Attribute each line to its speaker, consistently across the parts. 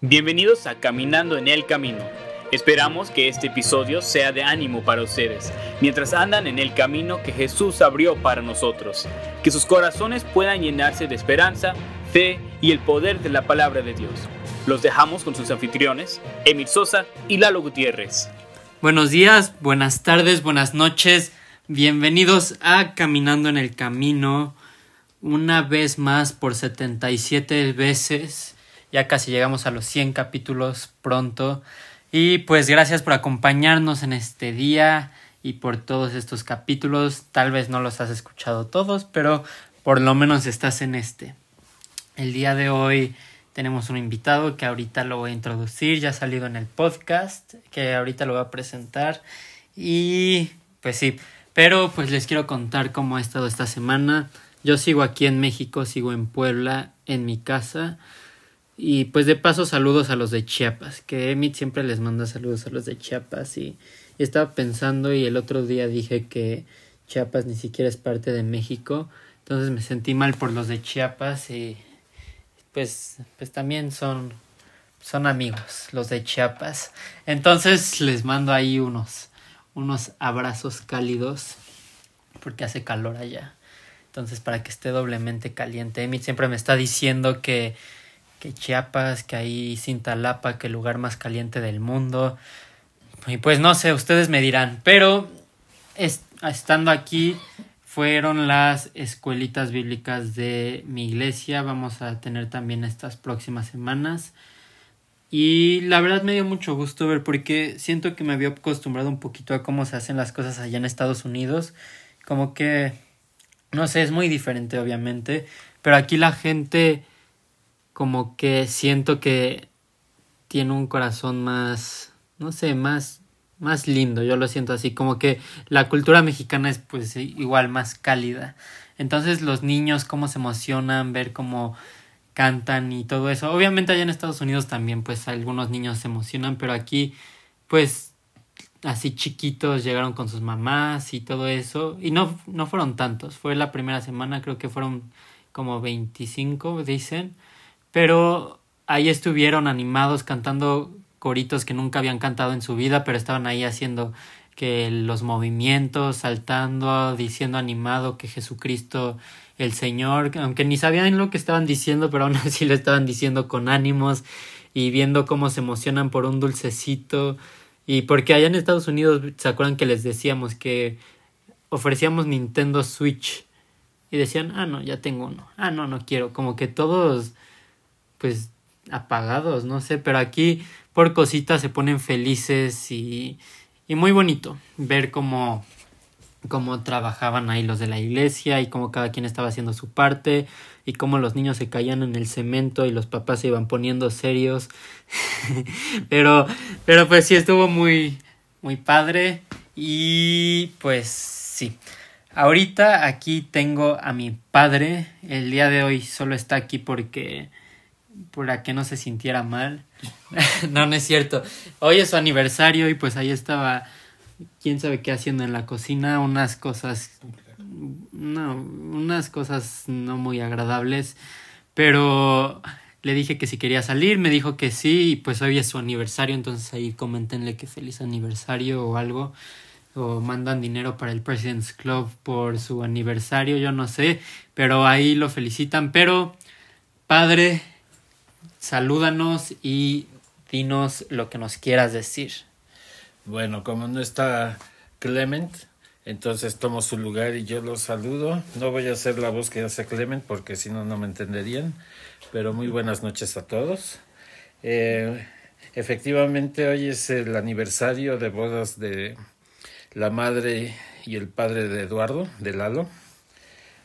Speaker 1: Bienvenidos a Caminando en el Camino. Esperamos que este episodio sea de ánimo para ustedes, mientras andan en el camino que Jesús abrió para nosotros. Que sus corazones puedan llenarse de esperanza, fe y el poder de la palabra de Dios. Los dejamos con sus anfitriones, Emil Sosa y Lalo Gutiérrez.
Speaker 2: Buenos días, buenas tardes, buenas noches. Bienvenidos a Caminando en el Camino. Una vez más por 77 veces. Ya casi llegamos a los 100 capítulos pronto. Y pues gracias por acompañarnos en este día y por todos estos capítulos. Tal vez no los has escuchado todos, pero por lo menos estás en este. El día de hoy tenemos un invitado que ahorita lo voy a introducir, ya ha salido en el podcast, que ahorita lo voy a presentar. Y pues sí, pero pues les quiero contar cómo ha estado esta semana. Yo sigo aquí en México, sigo en Puebla, en mi casa. Y pues de paso saludos a los de Chiapas, que Emit siempre les manda saludos a los de Chiapas y, estaba pensando y el otro día dije que Chiapas ni siquiera es parte de México, entonces me sentí mal por los de Chiapas y pues pues también son son amigos los de Chiapas. Entonces les mando ahí unos unos abrazos cálidos porque hace calor allá. Entonces para que esté doblemente caliente. Emit siempre me está diciendo que que Chiapas, que ahí Cintalapa, que el lugar más caliente del mundo. Y pues no sé, ustedes me dirán, pero estando aquí fueron las escuelitas bíblicas de mi iglesia, vamos a tener también estas próximas semanas. Y la verdad me dio mucho gusto ver porque siento que me había acostumbrado un poquito a cómo se hacen las cosas allá en Estados Unidos. Como que, no sé, es muy diferente obviamente, pero aquí la gente como que siento que tiene un corazón más, no sé, más, más lindo, yo lo siento así, como que la cultura mexicana es pues igual más cálida. Entonces los niños cómo se emocionan, ver cómo cantan y todo eso. Obviamente allá en Estados Unidos también pues algunos niños se emocionan, pero aquí pues así chiquitos llegaron con sus mamás y todo eso. Y no, no fueron tantos, fue la primera semana, creo que fueron como 25, dicen pero ahí estuvieron animados cantando coritos que nunca habían cantado en su vida, pero estaban ahí haciendo que los movimientos, saltando, diciendo animado que Jesucristo el Señor, aunque ni sabían lo que estaban diciendo, pero aún así lo estaban diciendo con ánimos y viendo cómo se emocionan por un dulcecito. Y porque allá en Estados Unidos, ¿se acuerdan que les decíamos que ofrecíamos Nintendo Switch? Y decían, ah, no, ya tengo uno. Ah, no, no quiero. Como que todos pues apagados, no sé, pero aquí por cositas se ponen felices y, y muy bonito ver cómo, cómo trabajaban ahí los de la iglesia y cómo cada quien estaba haciendo su parte y cómo los niños se caían en el cemento y los papás se iban poniendo serios. pero, pero pues sí estuvo muy, muy padre y pues sí. Ahorita aquí tengo a mi padre. El día de hoy solo está aquí porque para que no se sintiera mal. no, no es cierto. Hoy es su aniversario y pues ahí estaba, quién sabe qué haciendo en la cocina, unas cosas, no, unas cosas no muy agradables, pero le dije que si quería salir, me dijo que sí y pues hoy es su aniversario, entonces ahí comentenle que feliz aniversario o algo. O mandan dinero para el President's Club por su aniversario, yo no sé, pero ahí lo felicitan. Pero, padre, salúdanos y dinos lo que nos quieras decir.
Speaker 3: Bueno, como no está Clement, entonces tomo su lugar y yo los saludo. No voy a hacer la voz que hace Clement porque si no, no me entenderían. Pero muy buenas noches a todos. Eh, efectivamente, hoy es el aniversario de bodas de la madre y el padre de Eduardo, de Lalo.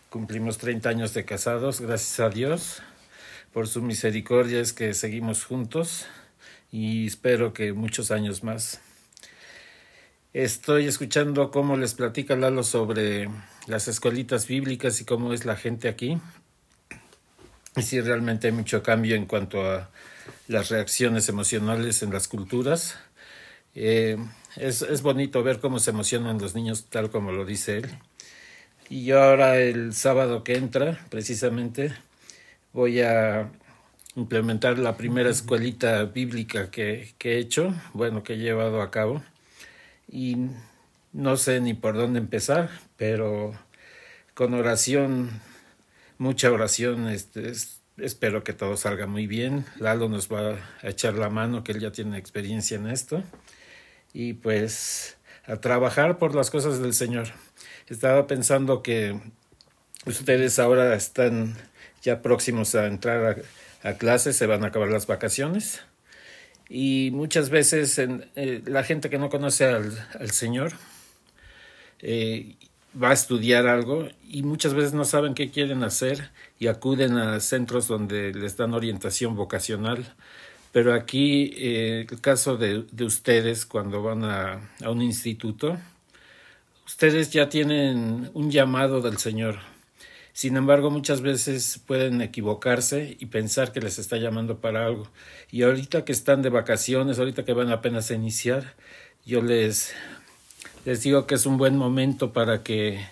Speaker 3: Cumplimos 30 años de casados, gracias a Dios por su misericordia es que seguimos juntos y espero que muchos años más. Estoy escuchando cómo les platica Lalo sobre las escuelitas bíblicas y cómo es la gente aquí. Y si realmente hay mucho cambio en cuanto a las reacciones emocionales en las culturas. Eh, es, es bonito ver cómo se emocionan los niños, tal como lo dice él. Y yo ahora el sábado que entra, precisamente, voy a implementar la primera escuelita bíblica que, que he hecho, bueno, que he llevado a cabo. Y no sé ni por dónde empezar, pero con oración, mucha oración, este, espero que todo salga muy bien. Lalo nos va a echar la mano, que él ya tiene experiencia en esto. Y pues a trabajar por las cosas del Señor. Estaba pensando que ustedes ahora están ya próximos a entrar a, clases, se van a acabar las vacaciones. Y muchas veces eh, la gente que no conoce al, Señor eh, va a estudiar algo y muchas veces no saben qué quieren hacer y acuden a centros donde les dan orientación vocacional. Pero aquí, eh, el caso de, de, ustedes, cuando van a un instituto, ustedes ya tienen un llamado del Señor. Sin embargo, muchas veces pueden equivocarse y pensar que les está llamando para algo. Y ahorita que están de vacaciones, ahorita que van apenas a iniciar, yo les les digo que es un buen momento para que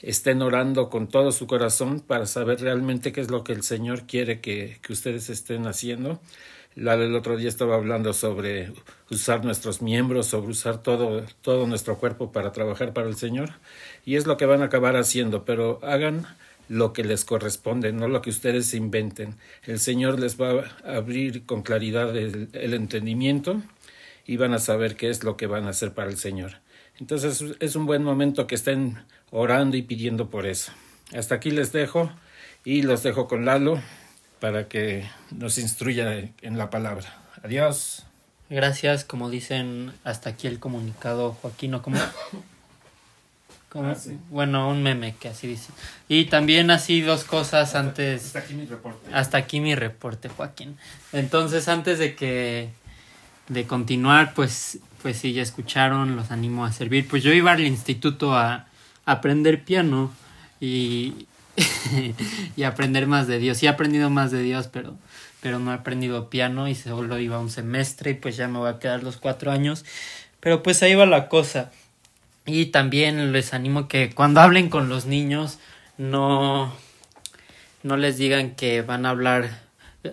Speaker 3: estén orando con todo su corazón para saber realmente qué es lo que el Señor quiere que, que ustedes estén haciendo. La del otro día estaba hablando sobre usar nuestros miembros, sobre usar todo, todo nuestro cuerpo para trabajar para el Señor. Y es lo que van a acabar haciendo, pero hagan lo que les corresponde, no lo que ustedes inventen. El Señor les va a abrir con claridad el, entendimiento y van a saber qué es lo que van a hacer para el Señor. Entonces es un buen momento que estén orando y pidiendo por eso. Hasta aquí les dejo y los dejo con Lalo para que nos instruya en la palabra. Adiós.
Speaker 2: Gracias, como dicen hasta aquí el comunicado Joaquín, ¿o cómo? Como, ah, sí. Bueno, un meme que así dice. Y también así dos cosas
Speaker 3: hasta,
Speaker 2: antes.
Speaker 3: Hasta aquí mi reporte.
Speaker 2: Hasta aquí mi reporte, Joaquín. Entonces, antes de que de continuar, pues pues sí, ya escucharon, los animo a servir. Pues yo iba al instituto a, aprender piano y, y aprender más de Dios. Sí he aprendido más de Dios, pero, pero no he aprendido piano y solo iba un semestre y pues ya me voy a quedar los cuatro años. Pero pues ahí va la cosa. Y también les animo que cuando hablen con los niños no, no les digan que van a hablar,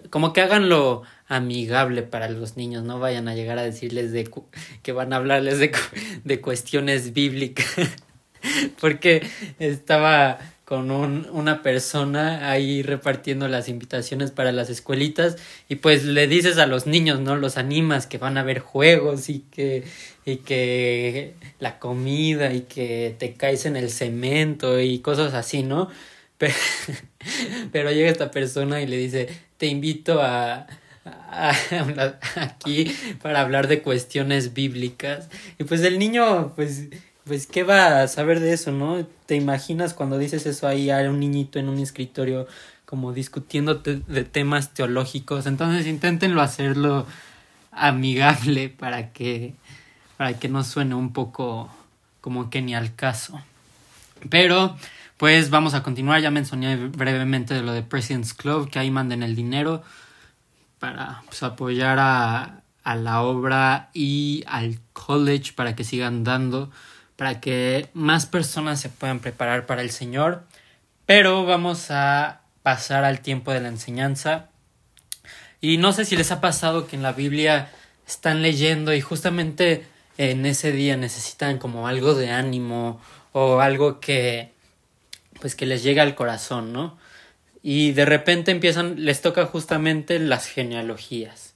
Speaker 2: como que háganlo amigable para los niños, no vayan a llegar a decirles de que van a hablarles de, de cuestiones bíblicas, porque estaba con un, una persona ahí repartiendo las invitaciones para las escuelitas y pues le dices a los niños, ¿no? Los animas que van a ver juegos y que y que la comida y que te caes en el cemento y cosas así, ¿no? Pero, pero llega esta persona y le dice, te invito a, aquí para hablar de cuestiones bíblicas. Y pues el niño, pues, pues, ¿qué va a saber de eso, no? ¿Te imaginas cuando dices eso ahí a un niñito en un escritorio como discutiendo de temas teológicos? Entonces inténtenlo hacerlo amigable para que, para que no suene un poco como que ni al caso. Pero, pues vamos a continuar. Ya mencioné brevemente de lo de President's Club, que ahí manden el dinero para pues, apoyar a, a la obra y al college para que sigan dando, para que más personas se puedan preparar para el Señor. Pero vamos a pasar al tiempo de la enseñanza. Y no sé si les ha pasado que en la Biblia están leyendo y justamente en ese día necesitan como algo de ánimo o algo que pues que les llegue al corazón, ¿no? y de repente empiezan, les toca justamente las genealogías,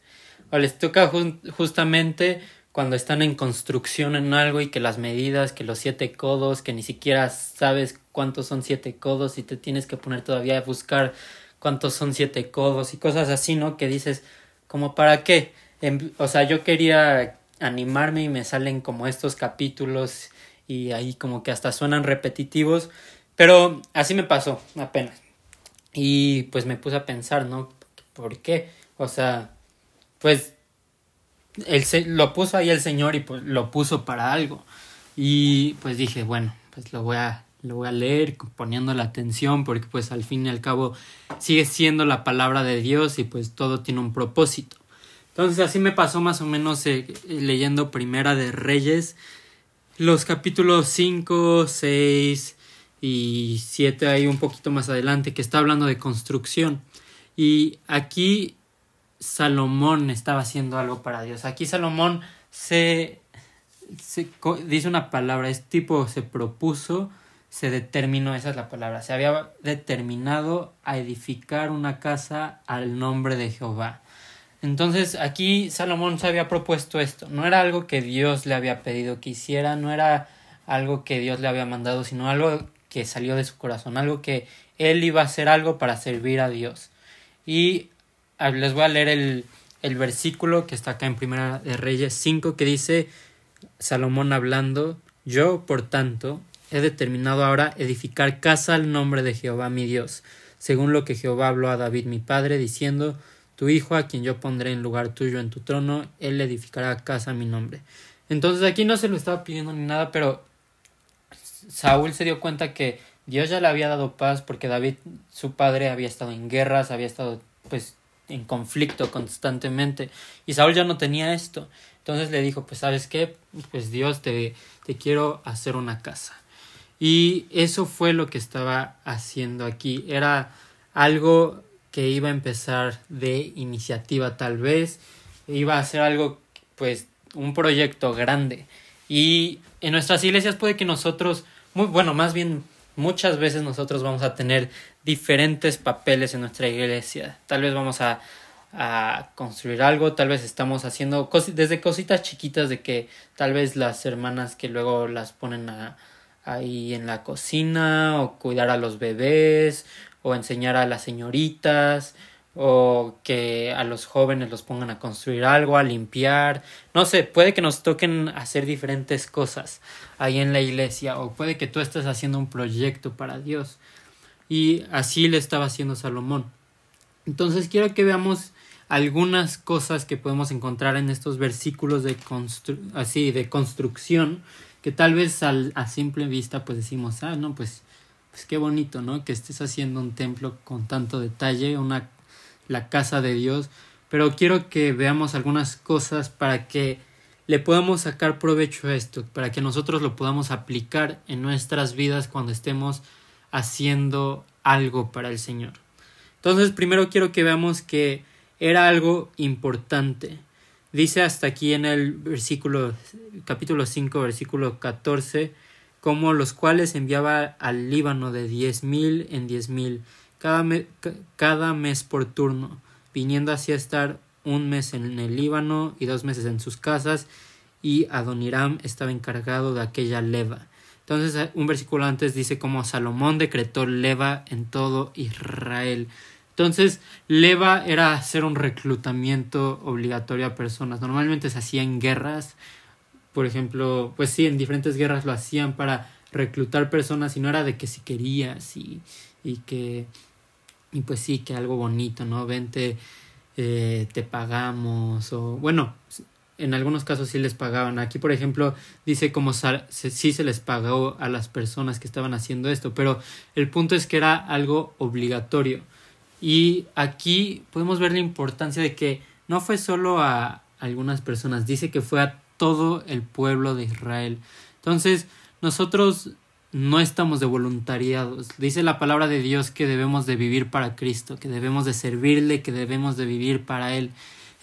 Speaker 2: o les toca justamente cuando están en construcción en algo y que las medidas, que los siete codos, que ni siquiera sabes cuántos son siete codos y te tienes que poner todavía a buscar cuántos son siete codos y cosas así, ¿no? Que dices, como para qué? o sea, yo quería animarme y me salen como estos capítulos y ahí como que hasta suenan repetitivos, pero así me pasó apenas. Y pues me puse a pensar, ¿no? ¿Por qué? O sea, pues se, lo puso ahí el Señor y pues lo puso para algo. Y pues dije, bueno, pues lo voy a lo voy a leer poniendo la atención porque pues al fin y al cabo sigue siendo la palabra de Dios y pues todo tiene un propósito. Entonces así me pasó más o menos eh, leyendo Primera de Reyes, los capítulos 5, 6, y siete ahí un poquito más adelante que está hablando de construcción y aquí Salomón estaba haciendo algo para Dios. Aquí Salomón se, se dice una palabra, es tipo se propuso, se determinó, esa es la palabra, se había determinado a edificar una casa al nombre de Jehová. Entonces aquí Salomón se había propuesto esto, no era algo que Dios le había pedido que hiciera, no era algo que Dios le había mandado, sino algo que salió de su corazón, algo que él iba a hacer algo para servir a Dios. Y les voy a leer el, el versículo que está acá en Primera de Reyes 5 que dice Salomón hablando, yo por tanto he determinado ahora edificar casa al nombre de Jehová mi Dios, según lo que Jehová habló a David mi padre, diciendo tu hijo a quien yo pondré en lugar tuyo en tu trono, él edificará casa a mi nombre. Entonces aquí no se lo estaba pidiendo ni nada, pero Saúl se dio cuenta que Dios ya le había dado paz porque David, su padre, había estado en guerras, había estado pues en conflicto constantemente y Saúl ya no tenía esto. Entonces le dijo, pues sabes qué, pues Dios te, te quiero hacer una casa. Y eso fue lo que estaba haciendo aquí. Era algo que iba a empezar de iniciativa tal vez, iba a ser algo pues un proyecto grande. Y en nuestras iglesias puede que nosotros, muy bueno, más bien muchas veces nosotros vamos a tener diferentes papeles en nuestra iglesia. Tal vez vamos a, a construir algo, tal vez estamos haciendo desde cositas chiquitas de que tal vez las hermanas que luego las ponen a, ahí en la cocina o cuidar a los bebés o enseñar a las señoritas o que a los jóvenes los pongan a construir algo, a limpiar, no sé, puede que nos toquen hacer diferentes cosas ahí en la iglesia o puede que tú estés haciendo un proyecto para Dios y así le estaba haciendo Salomón. Entonces quiero que veamos algunas cosas que podemos encontrar en estos versículos de así de construcción que tal vez al, a simple vista pues decimos, ah, no, pues pues qué bonito, ¿no? Que estés haciendo un templo con tanto detalle, una la casa de Dios, pero quiero que veamos algunas cosas para que le podamos sacar provecho a esto, para que nosotros lo podamos aplicar en nuestras vidas cuando estemos haciendo algo para el Señor. Entonces, primero quiero que veamos que era algo importante. Dice hasta aquí en el versículo capítulo 5 versículo 14 como los cuales enviaba al Líbano de diez mil en diez mil, cada, cada mes por turno, viniendo así a estar un mes en el Líbano y dos meses en sus casas, y Adoniram estaba encargado de aquella leva. Entonces, eh, un versículo antes dice como Salomón decretó leva en todo Israel. Entonces, leva era hacer un reclutamiento obligatorio a personas. Normalmente se hacía en guerras, por ejemplo, pues sí, en diferentes guerras lo hacían para reclutar personas y no era de que si querías y, y que, y pues sí, que algo bonito, ¿no? Vente, eh, te pagamos o bueno, en algunos casos sí les pagaban. Aquí, por ejemplo, dice como sí se les pagó a las personas que estaban haciendo esto, pero el punto es que era algo obligatorio. Y aquí podemos ver la importancia de que no fue solo a algunas personas, dice que fue a todo el pueblo de Israel. Entonces, nosotros no estamos de voluntariados. Dice la palabra de Dios que debemos de vivir para Cristo, que debemos de servirle, que debemos de vivir para Él.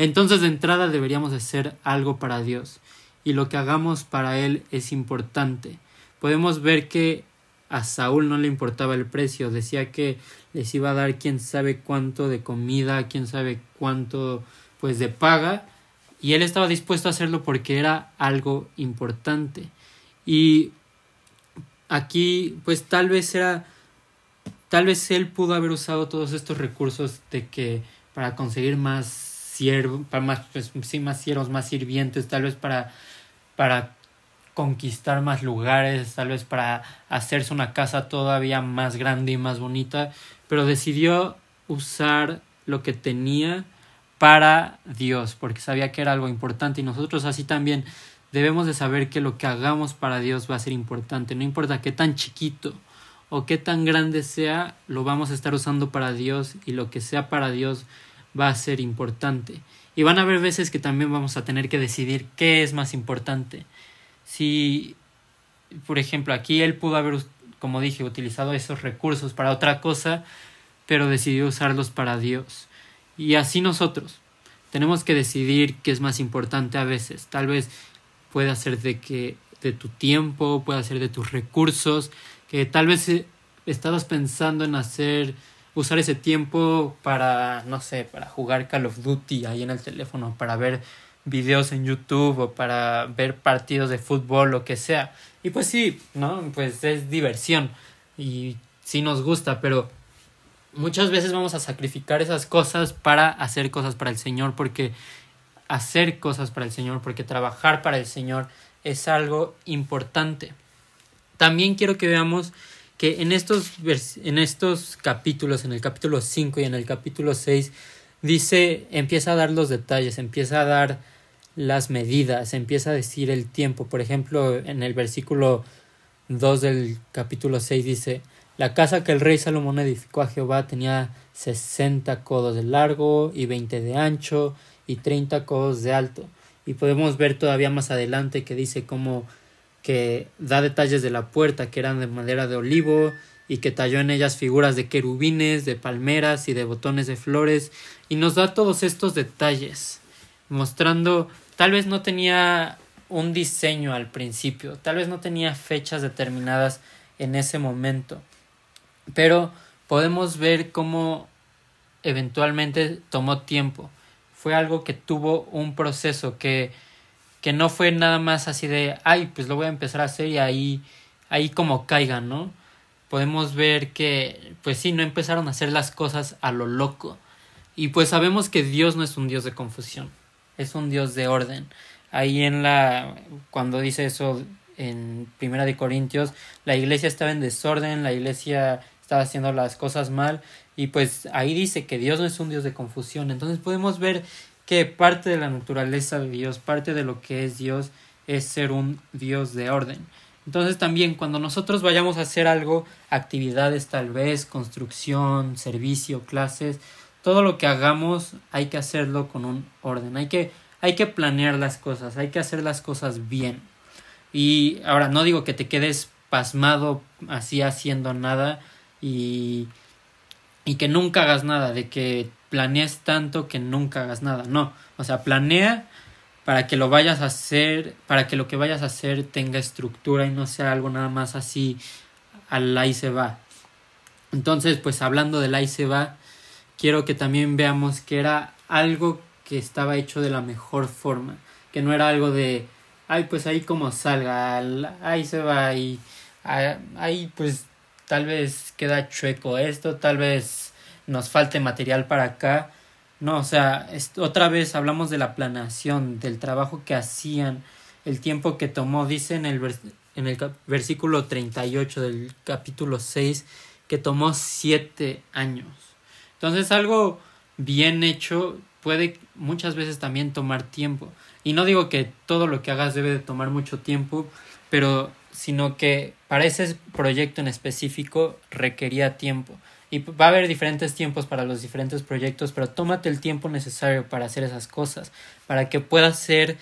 Speaker 2: Entonces, de entrada deberíamos de hacer algo para Dios. Y lo que hagamos para Él es importante. Podemos ver que a Saúl no le importaba el precio, decía que les iba a dar quién sabe cuánto de comida, quién sabe cuánto pues de paga, y él estaba dispuesto a hacerlo porque era algo importante. Y aquí, pues tal vez era, tal vez él pudo haber usado todos estos recursos de que para conseguir más siervos, para más, pues, sí, más siervos, más sirvientes, tal vez para, para conquistar más lugares, tal vez para hacerse una casa todavía más grande y más bonita, pero decidió usar lo que tenía para Dios, porque sabía que era algo importante. Y nosotros así también debemos de saber que lo que hagamos para Dios va a ser importante, no importa qué tan chiquito o qué tan grande sea, lo vamos a estar usando para Dios y lo que sea para Dios va a ser importante. Y van a haber veces que también vamos a tener que decidir qué es más importante. Si, por ejemplo, aquí él pudo haber, como dije, utilizado esos recursos para otra cosa, pero decidió usarlos para Dios. Y así nosotros. tenemos que decidir qué es más importante a veces. Tal vez puede ser de que de tu tiempo, puede ser de tus recursos, que tal vez eh, estabas pensando en hacer usar ese tiempo para no sé, para jugar Call of Duty ahí en el teléfono, para ver videos en YouTube o para ver partidos de fútbol, lo que sea. Y pues sí, ¿no? Pues es diversión y sí nos gusta, pero muchas veces vamos a sacrificar esas cosas para hacer cosas para el Señor, porque hacer cosas para el Señor, porque trabajar para el Señor es algo importante. También quiero que veamos que en estos, en estos capítulos, en el capítulo 5 y en el capítulo 6, dice, empieza a dar los detalles, empieza a dar las medidas, empieza a decir el tiempo. Por ejemplo, en el versículo 2 del capítulo 6 dice, la casa que el rey Salomón edificó a Jehová tenía sesenta codos de largo y veinte de ancho y treinta codos de alto. Y podemos ver todavía más adelante que dice cómo que da detalles de la puerta que eran de madera de olivo y que talló en ellas figuras de querubines, de palmeras y de botones de flores y nos da todos estos detalles mostrando tal vez no tenía un diseño al principio, tal vez no tenía fechas determinadas en ese momento, pero podemos ver cómo eventualmente tomó tiempo. Fue algo que tuvo un proceso que, que no fue nada más así de, ay, pues lo voy a empezar a hacer y ahí, ahí como caigan, ¿no? Podemos ver que, pues sí, no empezaron a hacer las cosas a lo loco. Y pues sabemos que Dios no es un Dios de confusión, es un Dios de orden. Ahí en la, cuando dice eso en Primera de Corintios, la iglesia estaba en desorden, la iglesia estaba haciendo las cosas mal y pues ahí dice que Dios no es un Dios de confusión. Entonces podemos ver que parte de la naturaleza de Dios, parte de lo que es Dios es ser un Dios de orden. Entonces también cuando nosotros vayamos a hacer algo, actividades tal vez, construcción, servicio, clases, todo lo que hagamos hay que hacerlo con un orden, hay que, hay que planear las cosas, hay que hacer las cosas bien. Y ahora no digo que te quedes pasmado así haciendo nada, y, y que nunca hagas nada, de que planees tanto que nunca hagas nada. No, o sea, planea para que lo vayas a hacer, para que lo que vayas a hacer tenga estructura y no sea algo nada más así al ahí se va. Entonces, pues hablando del ahí se va, quiero que también veamos que era algo que estaba hecho de la mejor forma, que no era algo de, ay, pues ahí como salga, ahí se va y ahí pues tal vez queda chueco esto, tal vez nos falte material para acá. No, o sea, otra vez hablamos de la planeación, del trabajo que hacían, el tiempo que tomó. Dice en el, en el versículo 38 del capítulo 6 que tomó siete años. Entonces algo bien hecho puede muchas veces también tomar tiempo. Y no digo que todo lo que hagas debe de tomar mucho tiempo, pero sino que para ese proyecto en específico requería tiempo. Y va a haber diferentes tiempos para los diferentes proyectos, pero tómate el tiempo necesario para hacer esas cosas, para que pueda ser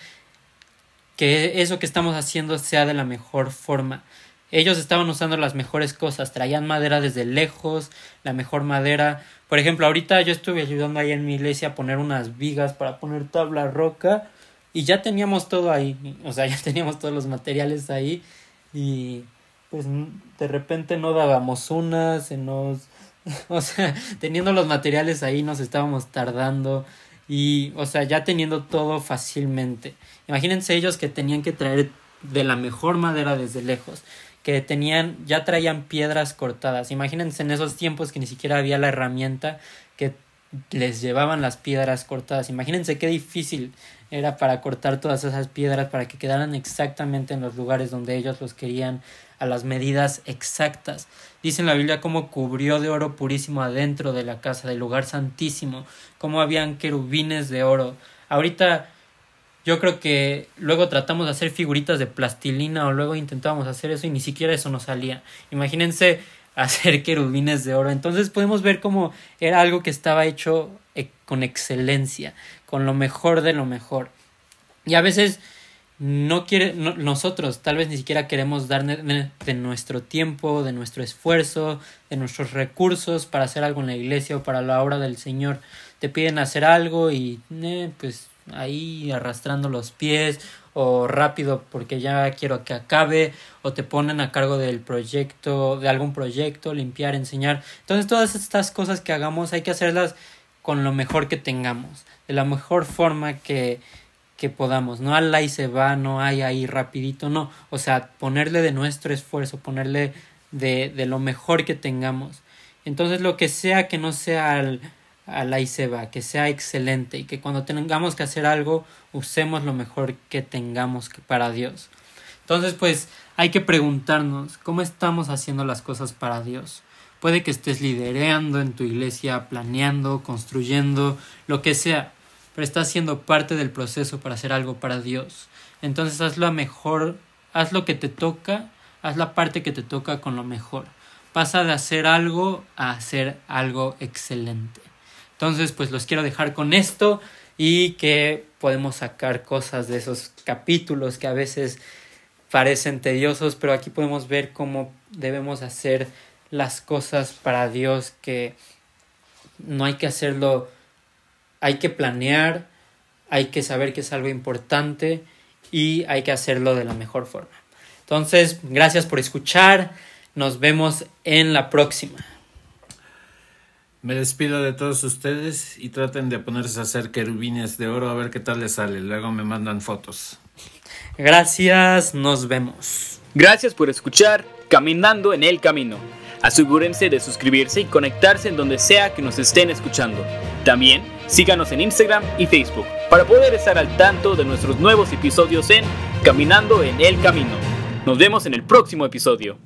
Speaker 2: que eso que estamos haciendo sea de la mejor forma. Ellos estaban usando las mejores cosas, traían madera desde lejos, la mejor madera. Por ejemplo, ahorita yo estuve ayudando ahí en mi iglesia a poner unas vigas para poner tabla roca y ya teníamos todo ahí, o sea, ya teníamos todos los materiales ahí y pues de repente no dábamos una, se nos... O sea, teniendo los materiales ahí nos estábamos tardando y, o sea, ya teniendo todo fácilmente. Imagínense ellos que tenían que traer de la mejor madera desde lejos, que tenían, ya traían piedras cortadas. Imagínense en esos tiempos que ni siquiera había la herramienta que les llevaban las piedras cortadas. Imagínense qué difícil era para cortar todas esas piedras para que quedaran exactamente en los lugares donde ellos los querían a las medidas exactas. Dice en la Biblia cómo cubrió de oro purísimo adentro de la casa, del lugar santísimo, cómo habían querubines de oro. Ahorita yo creo que luego tratamos de hacer figuritas de plastilina o luego intentábamos hacer eso y ni siquiera eso nos salía. Imagínense hacer querubines de oro. Entonces podemos ver cómo era algo que estaba hecho eh, con excelencia, con lo mejor de lo mejor. Y a veces no quiere, nosotros tal vez ni siquiera queremos dar de, nuestro tiempo, de nuestro esfuerzo, de nuestros recursos para hacer algo en la iglesia o para la obra del Señor. Te piden hacer algo y eh, pues ahí arrastrando los pies o rápido porque ya quiero que acabe o te ponen a cargo del proyecto, de algún proyecto, limpiar, enseñar. Entonces todas estas cosas que hagamos hay que hacerlas con lo mejor que tengamos, de la mejor forma que, que podamos, no al y se va, no hay ahí rapidito, no, o sea, ponerle de nuestro esfuerzo, ponerle de, de lo mejor que tengamos. Entonces lo que sea que no sea al, al y se va, que sea excelente y que cuando tengamos que hacer algo usemos lo mejor que tengamos para Dios. Entonces pues hay que preguntarnos cómo estamos haciendo las cosas para Dios. Puede que estés liderando en tu iglesia, planeando, construyendo, lo que sea pero estás siendo parte del proceso para hacer algo para Dios. Entonces haz lo mejor, haz lo que te toca, haz la parte que te toca con lo mejor. Pasa de hacer algo a hacer algo excelente. Entonces, pues los quiero dejar con esto y que podemos sacar cosas de esos capítulos que a veces parecen tediosos, pero aquí podemos ver cómo debemos hacer las cosas para Dios, que no hay que hacerlo hay que planear, hay que saber que es algo importante y hay que hacerlo de la mejor forma. Entonces, gracias por escuchar. Nos vemos en la próxima.
Speaker 3: Me despido de todos ustedes y traten de ponerse a hacer querubines de oro a ver qué tal les sale. Luego me mandan fotos.
Speaker 2: Gracias, nos vemos.
Speaker 1: Gracias por escuchar Caminando en el Camino. Asegúrense de suscribirse y conectarse en donde sea que nos estén escuchando. También síganos en Instagram y Facebook para poder estar al tanto de nuestros nuevos episodios en Caminando en el Camino. Nos vemos en el próximo episodio.